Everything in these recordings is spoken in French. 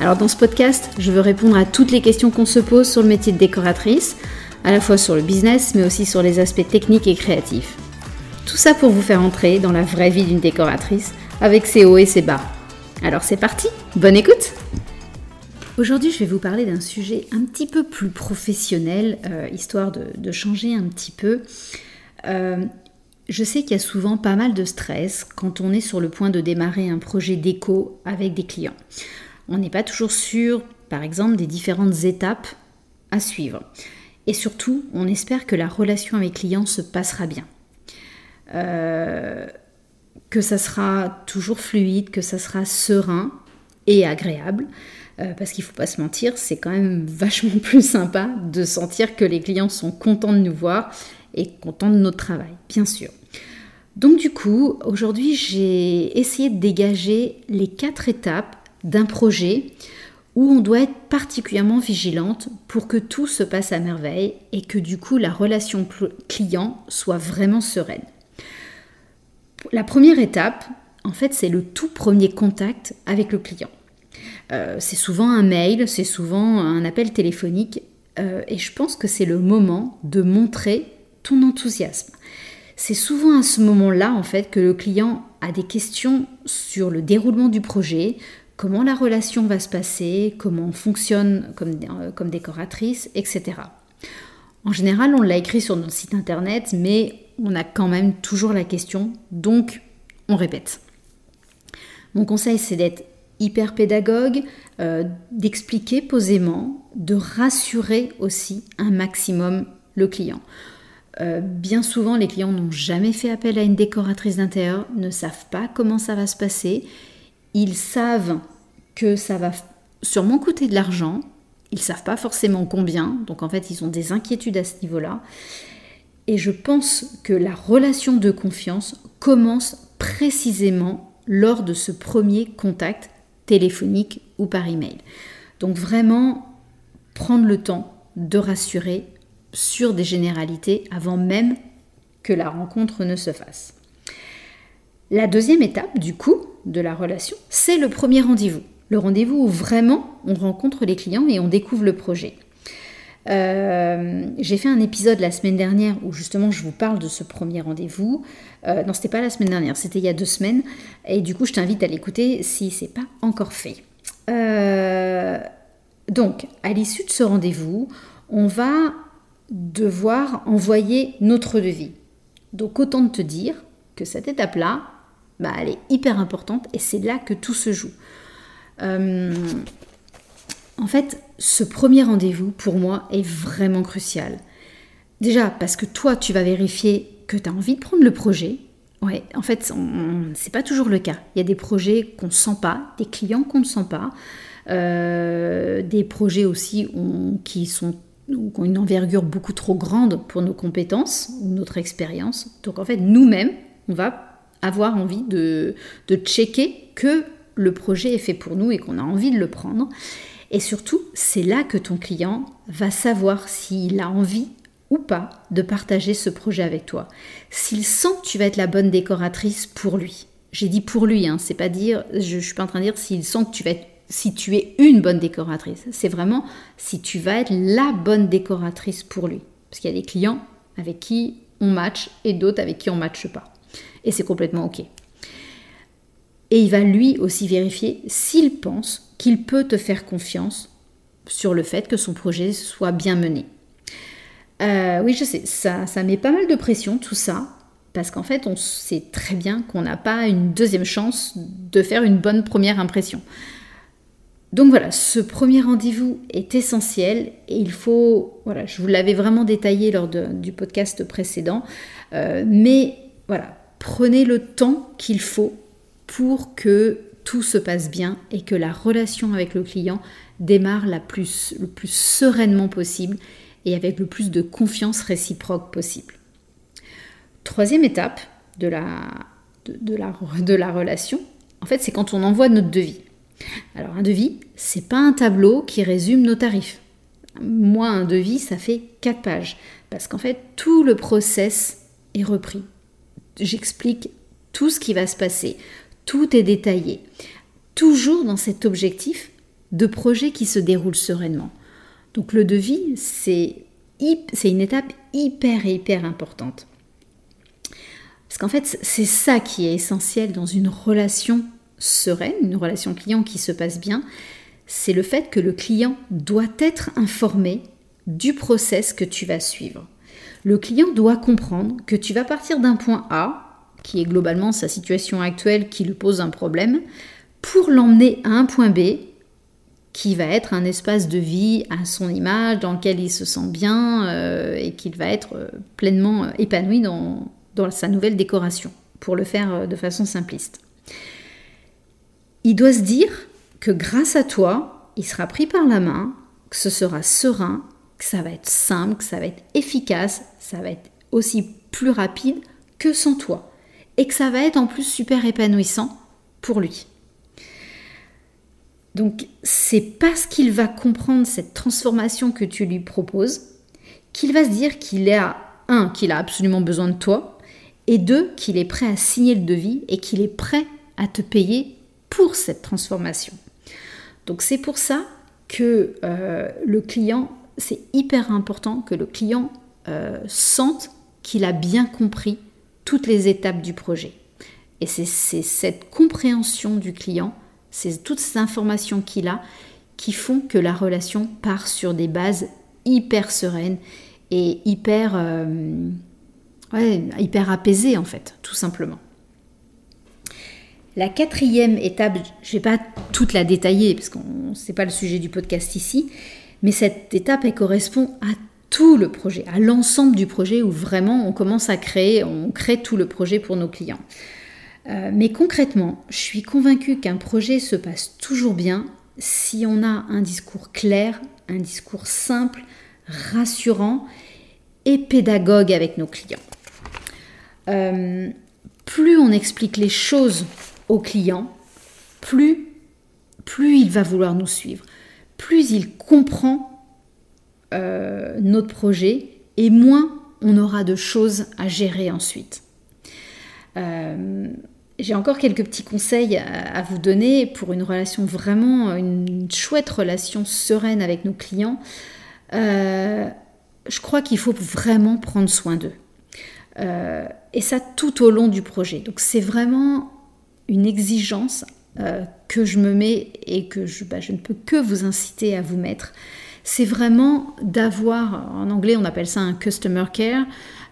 Alors dans ce podcast, je veux répondre à toutes les questions qu'on se pose sur le métier de décoratrice, à la fois sur le business, mais aussi sur les aspects techniques et créatifs. Tout ça pour vous faire entrer dans la vraie vie d'une décoratrice, avec ses hauts et ses bas. Alors c'est parti, bonne écoute Aujourd'hui, je vais vous parler d'un sujet un petit peu plus professionnel, euh, histoire de, changer un petit peu. Euh, je sais qu'il y a souvent pas mal de stress quand on est sur le point de démarrer un projet déco avec des clients on n'est pas toujours sûr, par exemple, des différentes étapes à suivre. Et surtout, on espère que la relation avec client se passera bien. Euh, que ça sera toujours fluide, que ça sera serein et agréable. Euh, parce qu'il ne faut pas se mentir, c'est quand même vachement plus sympa de sentir que les clients sont contents de nous voir et contents de notre travail, bien sûr. Donc du coup, aujourd'hui, j'ai essayé de dégager les quatre étapes d'un projet où on doit être particulièrement vigilante pour que tout se passe à merveille et que du coup la relation client soit vraiment sereine. La première étape, en fait, c'est le tout premier contact avec le client. Euh, c'est souvent un mail, c'est souvent un appel téléphonique euh, et je pense que c'est le moment de montrer ton enthousiasme. C'est souvent à ce moment-là, en fait, que le client a des questions sur le déroulement du projet, comment la relation va se passer, comment on fonctionne comme, euh, décoratrice, etc. En général, on l'a écrit sur notre site internet, mais on a quand même toujours la question, donc on répète. Mon conseil, c'est d'être hyper pédagogue, euh, d'expliquer posément, de rassurer aussi un maximum le client. Euh, bien souvent, les clients n'ont jamais fait appel à une décoratrice d'intérieur, ne savent pas comment ça va se passer ils savent que ça va sûrement coûter de l'argent, ils ne savent pas forcément combien, donc en fait ils ont des inquiétudes à ce niveau-là. Et je pense que la relation de confiance commence précisément lors de ce premier contact téléphonique ou par email. Donc vraiment prendre le temps de rassurer sur des généralités avant même que la rencontre ne se fasse. La deuxième étape, du coup, de la relation, c'est le premier rendez-vous. Le rendez-vous où vraiment on rencontre les clients et on découvre le projet. Euh, j'ai fait un épisode la semaine dernière où justement je vous parle de ce premier rendez-vous. Euh, non, c'était pas la semaine dernière, c'était il y a deux semaines. Et du coup, je t'invite à l'écouter si c'est pas encore fait. Euh, donc, à l'issue de ce rendez-vous, on va devoir envoyer notre devis. Donc, autant te dire que cette étape-là, bah, elle est hyper importante et c'est là que tout se joue. Euh, en fait, ce premier rendez-vous, pour moi, est vraiment crucial. Déjà, parce que toi, tu vas vérifier que tu as envie de prendre le projet. Ouais, en fait, c'est pas toujours le cas. Il y a des projets qu'on ne sent pas, des clients qu'on ne sent pas, euh, des projets aussi qui sont ont une envergure beaucoup trop grande pour nos compétences ou notre expérience. Donc en fait, nous-mêmes, on va avoir envie de checker que le projet est fait pour nous et qu'on a envie de le prendre. Et surtout, c'est là que ton client va savoir s'il a envie ou pas de partager ce projet avec toi. S'il sent que tu vas être la bonne décoratrice pour lui. J'ai dit pour lui, hein, c'est pas dire, je, ne suis pas en train de dire s'il sent que tu vas si tu es une bonne décoratrice. C'est vraiment si tu vas être la bonne décoratrice pour lui. Parce qu'il y a des clients avec qui on match et d'autres avec qui on matche pas et c'est complètement OK. Et il va lui aussi vérifier s'il pense qu'il peut te faire confiance sur le fait que son projet soit bien mené. Euh, oui, je sais, ça, ça met pas mal de pression tout ça, parce qu'en fait, on sait très bien qu'on n'a pas une deuxième chance de faire une bonne première impression. Donc voilà, ce premier rendez-vous est essentiel et il faut, voilà, je vous l'avais vraiment détaillé lors du podcast précédent, euh, mais voilà, prenez le temps qu'il faut pour que tout se passe bien et que la relation avec le client démarre le plus sereinement possible et avec le plus de confiance réciproque possible. Troisième étape de la relation, en fait, c'est quand on envoie notre devis. Alors un devis, c'est pas un tableau qui résume nos tarifs. Moi, un devis, ça fait 4 pages. Parce qu'en fait, tout le process est repris. J'explique tout ce qui va se passer. Tout est détaillé. Toujours dans cet objectif de projet qui se déroule sereinement. Donc le devis, c'est une étape hyper, hyper importante. Parce qu'en fait, c'est ça qui est essentiel dans une relation sereine, une relation client qui se passe bien, c'est le fait que le client doit être informé du process que tu vas suivre. Le client doit comprendre que tu vas partir d'un point A, qui est globalement sa situation actuelle qui lui pose un problème, pour l'emmener à un point B, qui va être un espace de vie à son image, dans lequel il se sent bien euh, et qu'il va être euh, pleinement euh, épanoui dans, dans sa nouvelle décoration, pour le faire de façon simpliste. Il doit se dire que grâce à toi, il sera pris par la main, que ce sera serein, que ça va être simple, que ça va être efficace, ça va être aussi plus rapide que sans toi. Et que ça va être en plus super épanouissant pour lui. Donc c'est parce qu'il va comprendre cette transformation que tu lui proposes qu'il va se dire qu'il a un qu'il a absolument besoin de toi et deux qu'il est prêt à signer le devis et qu'il est prêt à te payer pour cette transformation. Donc c'est pour ça que euh, le client, c'est hyper important que le client euh, sente qu'il a bien compris toutes les étapes du projet. Et c'est cette compréhension du client, c'est toutes ces informations qu'il a qui font que la relation part sur des bases hyper sereines et hyper, euh, hyper apaisées en fait, tout simplement. La quatrième étape, je ne vais pas toute la détailler parce que ce n'est pas le sujet du podcast ici, mais cette étape, elle correspond à tout le projet, à l'ensemble du projet où vraiment on commence à créer, on crée tout le projet pour nos clients. Euh, mais concrètement, je suis convaincue qu'un projet se passe toujours bien si on a un discours clair, un discours simple, rassurant et pédagogue avec nos clients. Euh, plus on explique les choses au client, plus, plus il va vouloir nous suivre, plus il comprend euh, notre projet et moins on aura de choses à gérer ensuite. Euh, j'ai encore quelques petits conseils à, vous donner pour une relation vraiment, une chouette relation sereine avec nos clients. Euh, je crois qu'il faut vraiment prendre soin d'eux. et ça tout au long du projet. Donc c'est vraiment une exigence que je me mets et que je, bah, je ne peux que vous inciter à vous mettre, c'est vraiment d'avoir, en anglais on appelle ça un customer care,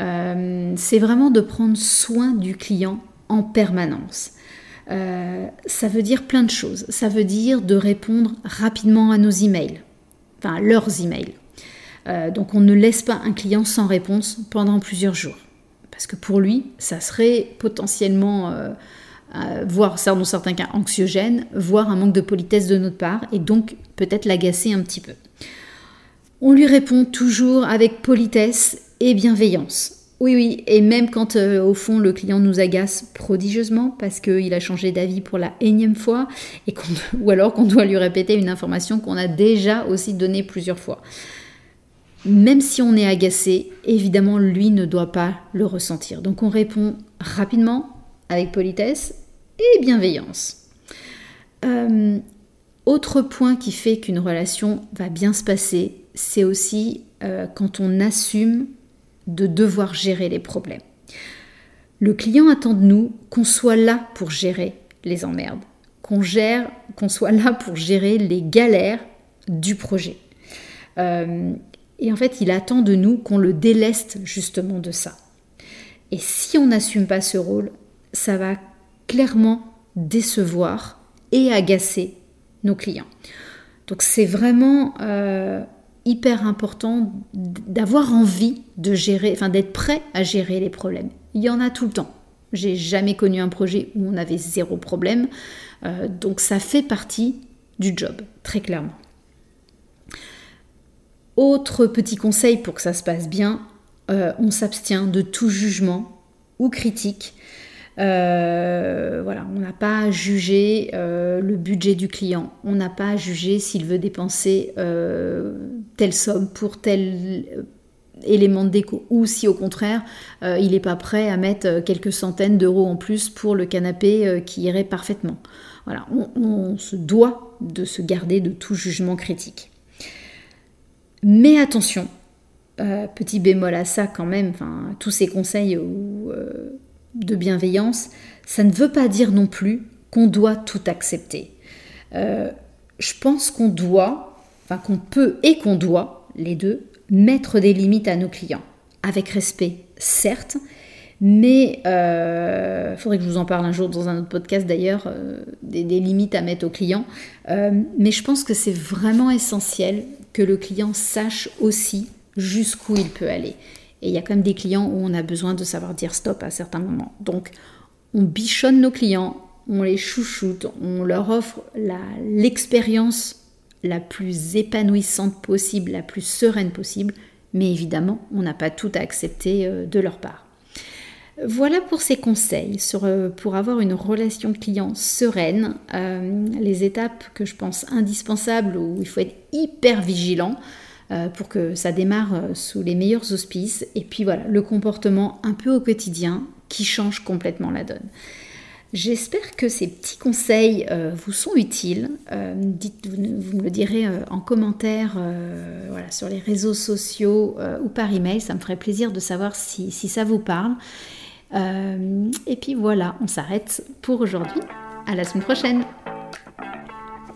euh, c'est vraiment de prendre soin du client en permanence. Euh, ça veut dire plein de choses. Ça veut dire de répondre rapidement à nos emails, enfin leurs emails. donc on ne laisse pas un client sans réponse pendant plusieurs jours. Parce que pour lui, ça serait potentiellement voire dans certains cas anxiogène, voire un manque de politesse de notre part, et donc peut-être l'agacer un petit peu. On lui répond toujours avec politesse et bienveillance. Oui, oui, et même quand euh, au fond le client nous agace prodigieusement parce qu'il a changé d'avis pour la énième fois, ou alors qu'on doit lui répéter une information qu'on a déjà aussi donnée plusieurs fois. Même si on est agacé, évidemment, lui ne doit pas le ressentir. Donc on répond rapidement, avec politesse, et bienveillance. Euh, autre point qui fait qu'une relation va bien se passer, c'est aussi euh, quand on assume de devoir gérer les problèmes. Le client attend de nous qu'on soit là pour gérer les emmerdes, qu'on gère, qu'on soit là pour gérer les galères du projet. Euh, et en fait, il attend de nous qu'on le déleste justement de ça. Et si on n'assume pas ce rôle, ça va clairement décevoir et agacer nos clients. Donc c'est vraiment euh, hyper important d'avoir envie de gérer, enfin d'être prêt à gérer les problèmes. Il y en a tout le temps. J'ai jamais connu un projet où on avait zéro problème. Euh, donc ça fait partie du job, très clairement. Autre petit conseil pour que ça se passe bien, euh, on s'abstient de tout jugement ou critique. Euh, voilà, on n'a pas jugé le budget du client, on n'a pas jugé s'il veut dépenser telle somme pour tel élément de déco, ou si au contraire il n'est pas prêt à mettre quelques centaines d'euros en plus pour le canapé qui irait parfaitement. Voilà, on, se doit de se garder de tout jugement critique. Mais attention, euh, petit bémol à ça quand même, tous ces conseils euh, de bienveillance, ça ne veut pas dire non plus qu'on doit tout accepter. Euh, je pense qu'on doit, enfin qu'on peut et qu'on doit, les deux, mettre des limites à nos clients, avec respect, certes, mais il euh, faudrait que je vous en parle un jour dans un autre podcast d'ailleurs, euh, des, limites à mettre au client. Euh, mais je pense que c'est vraiment essentiel que le client sache aussi jusqu'où il peut aller. Et il y a quand même des clients où on a besoin de savoir dire stop à certains moments. Donc on bichonne nos clients, on les chouchoute, on leur offre l'expérience la plus épanouissante possible, la plus sereine possible, mais évidemment, on n'a pas tout à accepter de leur part. Voilà pour ces conseils sur, euh, pour avoir une relation client sereine, euh, les étapes que je pense indispensables où il faut être hyper vigilant euh, pour que ça démarre sous les meilleurs auspices. Et puis voilà, le comportement un peu au quotidien qui change complètement la donne. J'espère que ces petits conseils vous sont utiles. dites, vous, me le direz en commentaire sur les réseaux sociaux ou par email. Ça me ferait plaisir de savoir si, ça vous parle. Euh, et puis voilà, on s'arrête pour aujourd'hui. À la semaine prochaine.